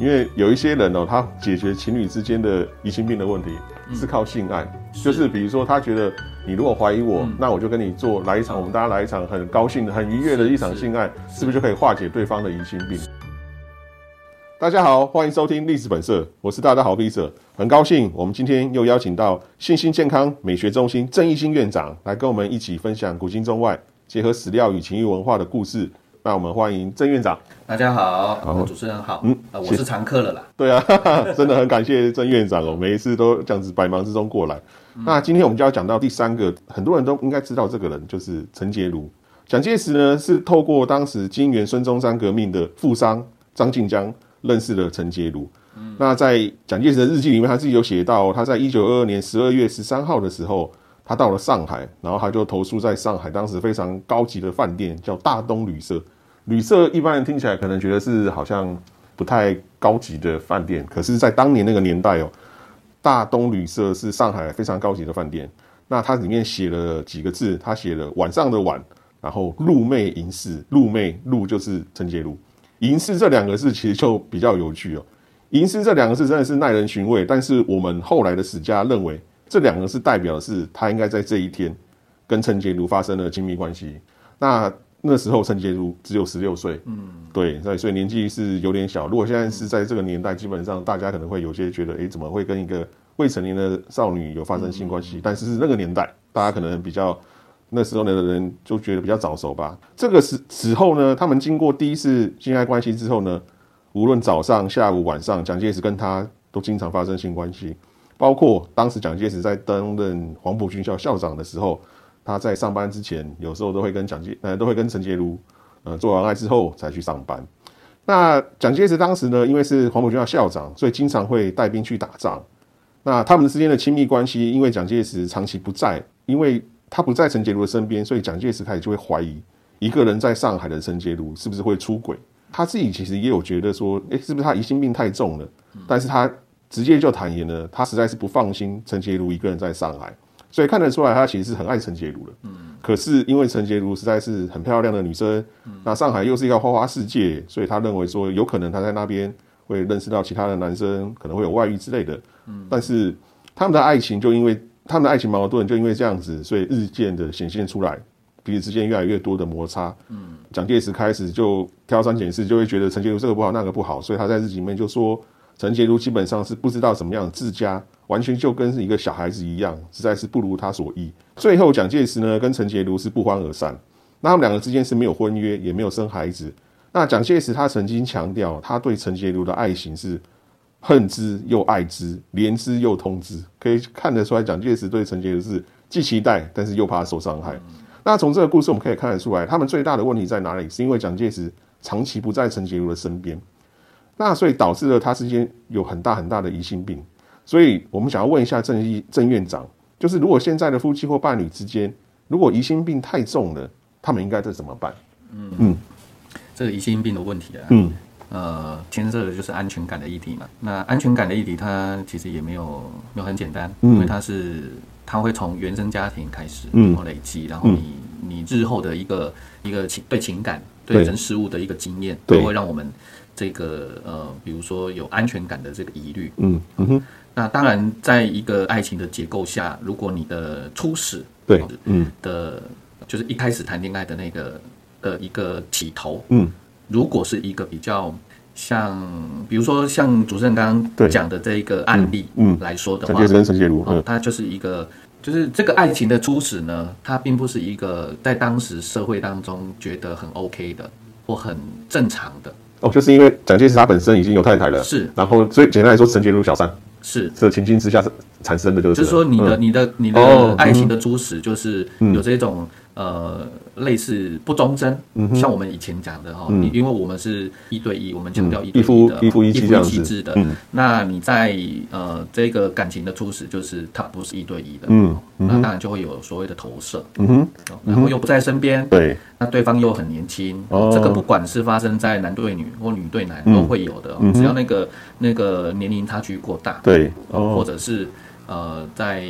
因为有一些人哦，他解决情侣之间的疑心病的问题是靠性爱，就是比如说他觉得你如果怀疑我，那我就跟你做来一场，我们大家来一场很高兴的、很愉悦的一场性爱，是不是就可以化解对方的疑心病？大家好，欢迎收听历史本色，我是大家好 B 社，很高兴我们今天又邀请到信心健康美学中心郑义兴院长来跟我们一起分享古今中外结合史料与情欲文化的故事。那我们欢迎郑院长。大家好，主持人好。嗯，我是常客了啦。对啊，真的很感谢郑院长哦，每一次都这样子百忙之中过来。那今天我们就要讲到第三个，很多人都应该知道这个人就是陈洁如。蒋介石呢是透过当时金元孙中山革命的富商张静江认识了陈洁如。那在蒋介石的日记里面，他自己有写到，他在一九二二年十二月十三号的时候，他到了上海，然后他就投宿在上海当时非常高级的饭店，叫大东旅社。旅社一般人听起来可能觉得是好像不太高级的饭店，可是，在当年那个年代哦，大东旅社是上海非常高级的饭店。那它里面写了几个字，他写了晚上的晚，然后露媚银饰，露媚露就是陈洁如，银饰这两个字其实就比较有趣哦。银饰这两个字真的是耐人寻味，但是我们后来的史家认为这两个是代表的是他应该在这一天跟陈洁如发生了亲密关系。那那时候陈洁如只有十六岁，嗯，对，所以所以年纪是有点小。如果现在是在这个年代，基本上大家可能会有些觉得，哎，怎么会跟一个未成年的少女有发生性关系？但是是那个年代，大家可能比较那时候的人就觉得比较早熟吧。这个时时候呢，他们经过第一次性爱关系之后呢，无论早上、下午、晚上，蒋介石跟他都经常发生性关系，包括当时蒋介石在担任黄埔军校校长的时候。他在上班之前，有时候都会跟蒋介，呃，都会跟陈洁如，呃，做完爱之后才去上班。那蒋介石当时呢，因为是黄埔军校校长，所以经常会带兵去打仗。那他们之间的亲密关系，因为蒋介石长期不在，因为他不在陈洁如的身边，所以蒋介石开始就会怀疑一个人在上海的陈洁如是不是会出轨。他自己其实也有觉得说，诶，是不是他疑心病太重了？但是他直接就坦言了，他实在是不放心陈洁如一个人在上海。所以看得出来，他其实是很爱陈洁如的。嗯，可是因为陈洁如实在是很漂亮的女生，那上海又是一个花花世界，所以他认为说有可能他在那边会认识到其他的男生，可能会有外遇之类的。嗯，但是他们的爱情就因为他们的爱情矛盾就因为这样子，所以日渐的显现出来，彼此之间越来越多的摩擦。嗯，蒋介石开始就挑三拣四，就会觉得陈洁如这个不好那个不好，所以他在日记里面就说陈洁如基本上是不知道怎么样自家。完全就跟一个小孩子一样，实在是不如他所意。最后，蒋介石呢跟陈洁如是不欢而散。那他们两个之间是没有婚约，也没有生孩子。那蒋介石他曾经强调，他对陈洁如的爱情是恨之又爱之，怜之又痛之。可以看得出来，蒋介石对陈洁如是既期待，但是又怕受伤害。那从这个故事我们可以看得出来，他们最大的问题在哪里？是因为蒋介石长期不在陈洁如的身边，那所以导致了他之间有很大很大的疑心病。所以我们想要问一下郑医郑院长，就是如果现在的夫妻或伴侣之间，如果疑心病太重了，他们应该这怎么办？嗯。嗯，这个疑心病的问题啊，嗯。呃，牵涉的就是安全感的议题嘛。那安全感的议题，它其实也没有没有很简单，因为它是它会从原生家庭开始，然后累积，然后你你日后的一个一个情对情感对人事物的一个经验，都会让我们这个呃，比如说有安全感的这个疑虑，嗯嗯哼。那当然，在一个爱情的结构下，如果你的初始对嗯。的，就是一开始谈恋爱的那个的一个起头，嗯，如果是一个比较像，比如说像主持人刚刚讲的这一个案例，嗯来说的话，陈洁如，嗯，他就是一个，就是这个爱情的初始呢，它并不是一个在当时社会当中觉得很 OK 的或很正常的哦，就是因为蒋介石他本身已经有太太了，是，然后所以简单来说，陈洁如小三。是。这情境之下产生的，就是就是说，你的你的你的爱情的蛛丝，就是有这种呃类似不忠贞，像我们以前讲的哈，你因为我们是一对一，我们强调一对一的一夫一妻制的，那你在呃这个感情的初始，就是他不是一对一的，嗯，那当然就会有所谓的投射，嗯哼，然后又不在身边，对，那对方又很年轻，这个不管是发生在男对女或女对男都会有的，只要那个那个年龄差距过大。对，或者是呃，在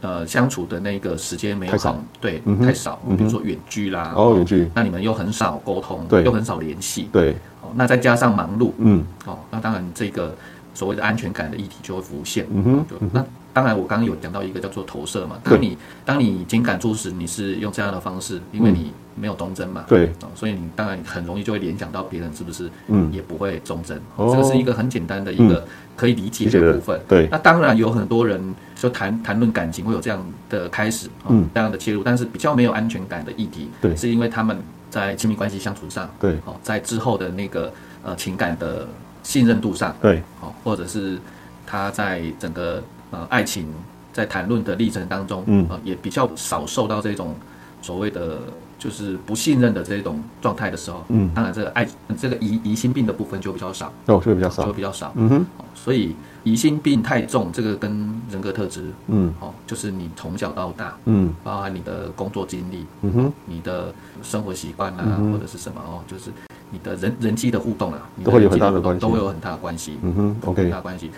呃相处的那个时间没有很对，太少。比如说远距啦，哦，远距，那你们又很少沟通，对，又很少联系，对。那再加上忙碌，嗯，哦，那当然这个所谓的安全感的议题就会浮现，嗯哼，就那。当然，我刚刚有讲到一个叫做投射嘛。当你当你情感初始，你是用这样的方式，因为你没有忠贞嘛。对。所以你当然很容易就会联想到别人是不是，嗯，也不会忠贞。哦。这个是一个很简单的一个可以理解的部分。对。那当然有很多人就谈谈论感情会有这样的开始，嗯，这样的切入，但是比较没有安全感的议题，对，是因为他们在亲密关系相处上，对，哦，在之后的那个呃情感的信任度上，对，哦，或者是他在整个呃爱情。在谈论的历程当中，嗯，也比较少受到这种所谓的就是不信任的这种状态的时候，嗯，当然这个爱这个疑疑心病的部分就比较少，哦，就会比较少，就会比较少，嗯哼，所以疑心病太重，这个跟人格特质，嗯，哦，就是你从小到大，嗯，包含你的工作经历，嗯哼，你的生活习惯啊，或者是什么哦，就是你的人人机的互动啊，都会有很大的关系，都会有很大的关系，嗯哼，OK，很大关系，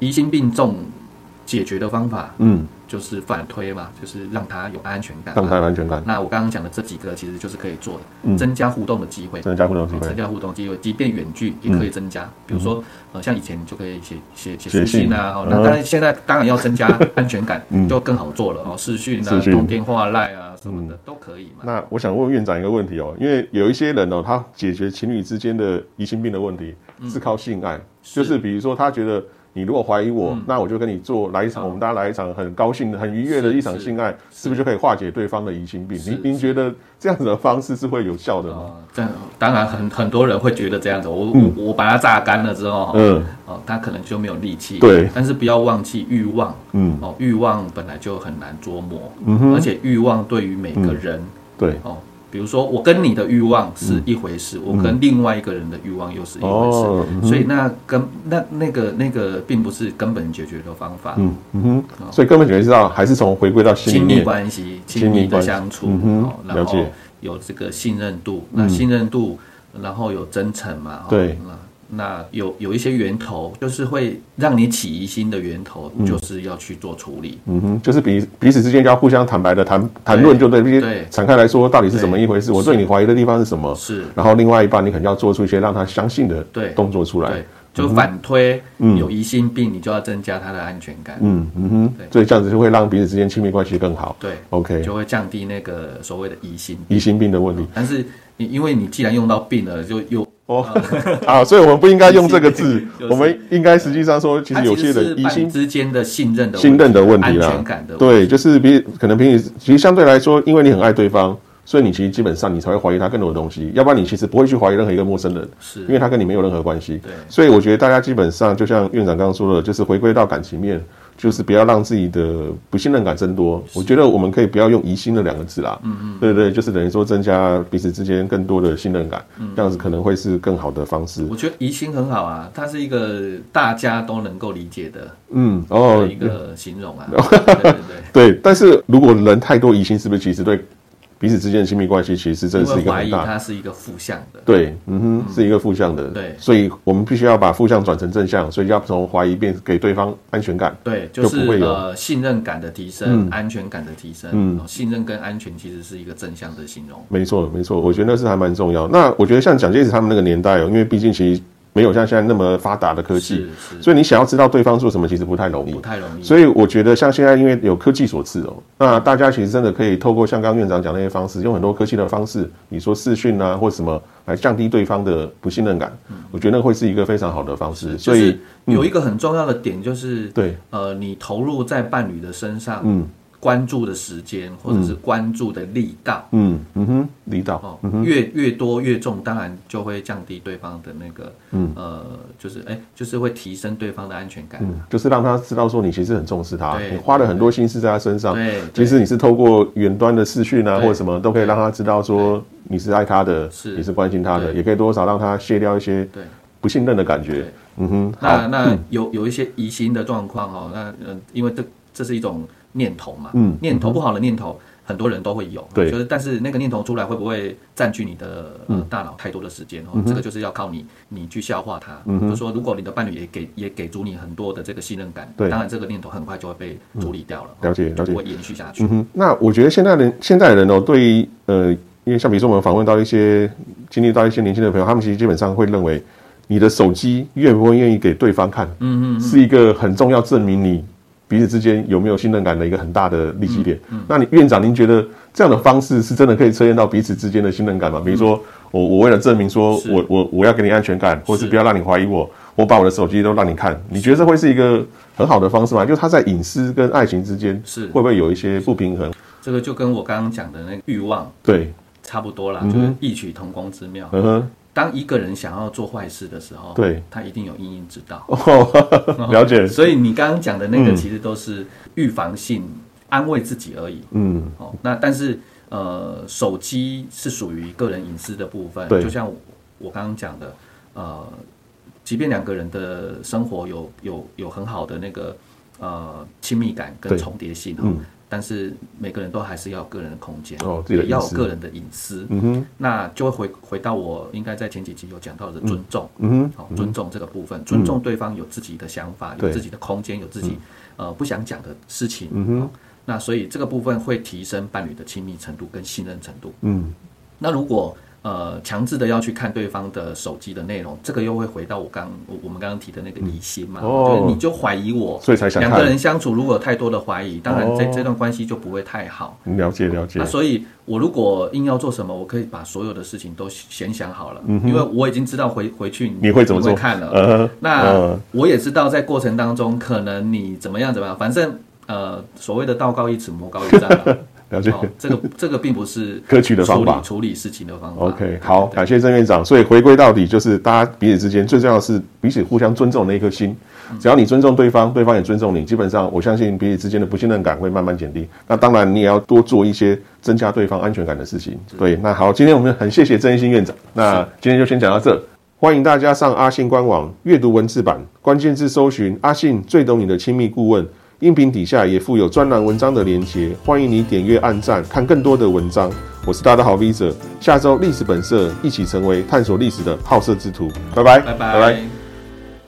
疑心病重。解决的方法，嗯，就是反推嘛，就是让他有安全感，让他有安全感。那我刚刚讲的这几个，其实就是可以做的，增加互动的机会，增加互动机会，增加互动机会，即便远距也可以增加。比如说，呃，像以前就可以写写写书信。啊，那当然现在当然要增加安全感，就更好做了哦，视讯啊，通电话、赖啊什么的都可以嘛。那我想问院长一个问题哦，因为有一些人哦，他解决情侣之间的疑心病的问题是靠性爱，就是比如说他觉得。你如果怀疑我，那我就跟你做来一场，我们大家来一场很高兴的、很愉悦的一场性爱，是。不是就可以化解对方的疑心病？您您觉得这样子的方式是会有效的吗？这样当然很很多人会觉得这样子，我我我把它榨干了之后，嗯，哦，他可能就没有力气。对，但是不要忘记欲望，嗯，哦，欲望本来就很难捉摸，嗯哼，而且欲望对于每个人，对，哦。比如说，我跟你的欲望是一回事，我跟另外一个人的欲望又是一回事，所以那根那那个那个并不是根本解决的方法。嗯嗯哼，所以根本解决之道还是从回归到亲密关系、亲密的相处，然后有这个信任度，那信任度，然后有真诚嘛？对。那有有一些源头，就是会让你起疑心的源头，就是要去做处理。嗯哼，就是彼彼此之间要互相坦白的谈谈论，就对，必须敞开来说到底是怎么一回事。我对你怀疑的地方是什么？是。然后另外一半，你肯定要做出一些让他相信的动作出来。对，就反推，嗯有疑心病，你就要增加他的安全感。嗯嗯哼，对，所以这样子就会让彼此之间亲密关系更好。对，OK，就会降低那个所谓的疑心疑心病的问题。但是你因为你既然用到病了，就又。哦，啊，所以我们不应该用这个字，我们应该实际上说，其实有些人疑心之间的信任的信任的问题啦，安全感的对，就是比可能比你其实相对来说，因为你很爱对方，所以你其实基本上你才会怀疑他更多的东西，要不然你其实不会去怀疑任何一个陌生人，是因为他跟你没有任何关系。对，所以我觉得大家基本上就像院长刚刚说的，就是回归到感情面。就是不要让自己的不信任感增多。我觉得我们可以不要用疑心的两个字啦。嗯嗯，对对，就是等于说增加彼此之间更多的信任感，这样子可能会是更好的方式。我觉得疑心很好啊，它是一个大家都能够理解的，嗯哦一个形容啊。对对对。对，但是如果人太多疑心，是不是其实对？彼此之间的亲密关系，其实这是一个很大，它是一个负向的，对，嗯哼，是一个负向的，对，所以我们必须要把负向转成正向，所以要从怀疑变给对方安全感，对，就是呃信任感的提升，安全感的提升，嗯，信任跟安全其实是一个正向的形容，没错，没错，我觉得那是还蛮重要。那我觉得像蒋介石他们那个年代哦，因为毕竟其实。没有像现在那么发达的科技，所以你想要知道对方做什么，其实不太容易。不太容易。所以我觉得像现在，因为有科技所赐哦，那大家其实真的可以透过像刚院长讲那些方式，用很多科技的方式，你说视讯啊或什么，来降低对方的不信任感。我觉得那会是一个非常好的方式。所以有一个很重要的点就是，对，呃，你投入在伴侣的身上，嗯。关注的时间，或者是关注的力道，嗯嗯哼，力道。哦，越越多越重，当然就会降低对方的那个，嗯。呃，就是哎，就是会提升对方的安全感，嗯，就是让他知道说你其实很重视他，你花了很多心思在他身上，对，其实你是透过远端的视讯啊，或者什么都可以让他知道说你是爱他的，是。你是关心他的，也可以多少让他卸掉一些对。不信任的感觉，嗯哼，那那有有一些疑心的状况哦，那嗯，因为这这是一种。念头嘛，嗯，念头不好的念头，很多人都会有，对，就是但是那个念头出来会不会占据你的大脑太多的时间？哦，这个就是要靠你，你去消化它。嗯，就说如果你的伴侣也给也给足你很多的这个信任感，对，当然这个念头很快就会被处理掉了，了解，了解，会延续下去。那我觉得现在人现在人哦，对于呃因为像比如说我们访问到一些经历到一些年轻的朋友，他们其实基本上会认为你的手机愿不愿意给对方看，嗯嗯，是一个很重要证明你彼此之间有没有信任感的一个很大的利基点。那你院长，您觉得这样的方式是真的可以测验到彼此之间的信任感吗？比如说我我为了证明说我我我要给你安全感，或是不要让你怀疑我，我把我的手机都让你看，你觉得这会是一个很好的方式吗？就是他在隐私跟爱情之间是会不会有一些不平衡？这个就跟我刚刚讲的那个欲望对。差不多啦，就是异曲同工之妙。嗯哼，当一个人想要做坏事的时候，对，他一定有阴影之道。了解。所以你刚刚讲的那个，其实都是预防性安慰自己而已。嗯，哦，那但是呃，手机是属于个人隐私的部分。对，就像我刚刚讲的，呃，即便两个人的生活有有有很好的那个呃亲密感跟重叠性，嗯。但是每个人都还是要个人的空间，哦，也要有个人的隐私。嗯哼，那就会回回到我应该在前几集有讲到的尊重。嗯哼，好，尊重这个部分，尊重对方有自己的想法，有自己的空间，有自己呃不想讲的事情。嗯哼，那所以这个部分会提升伴侣的亲密程度跟信任程度。嗯，那如果。呃，强制的要去看对方的手机的内容，这个又会回到我刚我我们刚刚提的那个疑心嘛？哦，你就怀疑我，所以才想两个人相处如果有太多的怀疑，当然这这段关系就不会太好。了解了解。那所以，我如果硬要做什么，我可以把所有的事情都先想好了，因为我已经知道回回去你会怎么做看了。那我也知道在过程当中可能你怎么样怎么样，反正呃，所谓的道高一尺，魔高一丈。了解，这个这个并不是 可取的方法，处理事情的方法。OK，好，感谢郑院长。所以回归到底，就是大家彼此之间最重要的是彼此互相尊重那一颗心。只要你尊重对方，对方也尊重你，基本上我相信彼此之间的不信任感会慢慢减低。那当然，你也要多做一些增加对方安全感的事情。对，那好，今天我们很谢谢郑一新院长。那今天就先讲到这，欢迎大家上阿信官网阅读文字版，关键字搜寻阿信最懂你的亲密顾问。音频底下也附有专栏文章的连结，欢迎你点阅、按赞，看更多的文章。我是大家的好 V 者，下周历史本色一起成为探索历史的好色之徒。拜拜，拜拜，拜拜。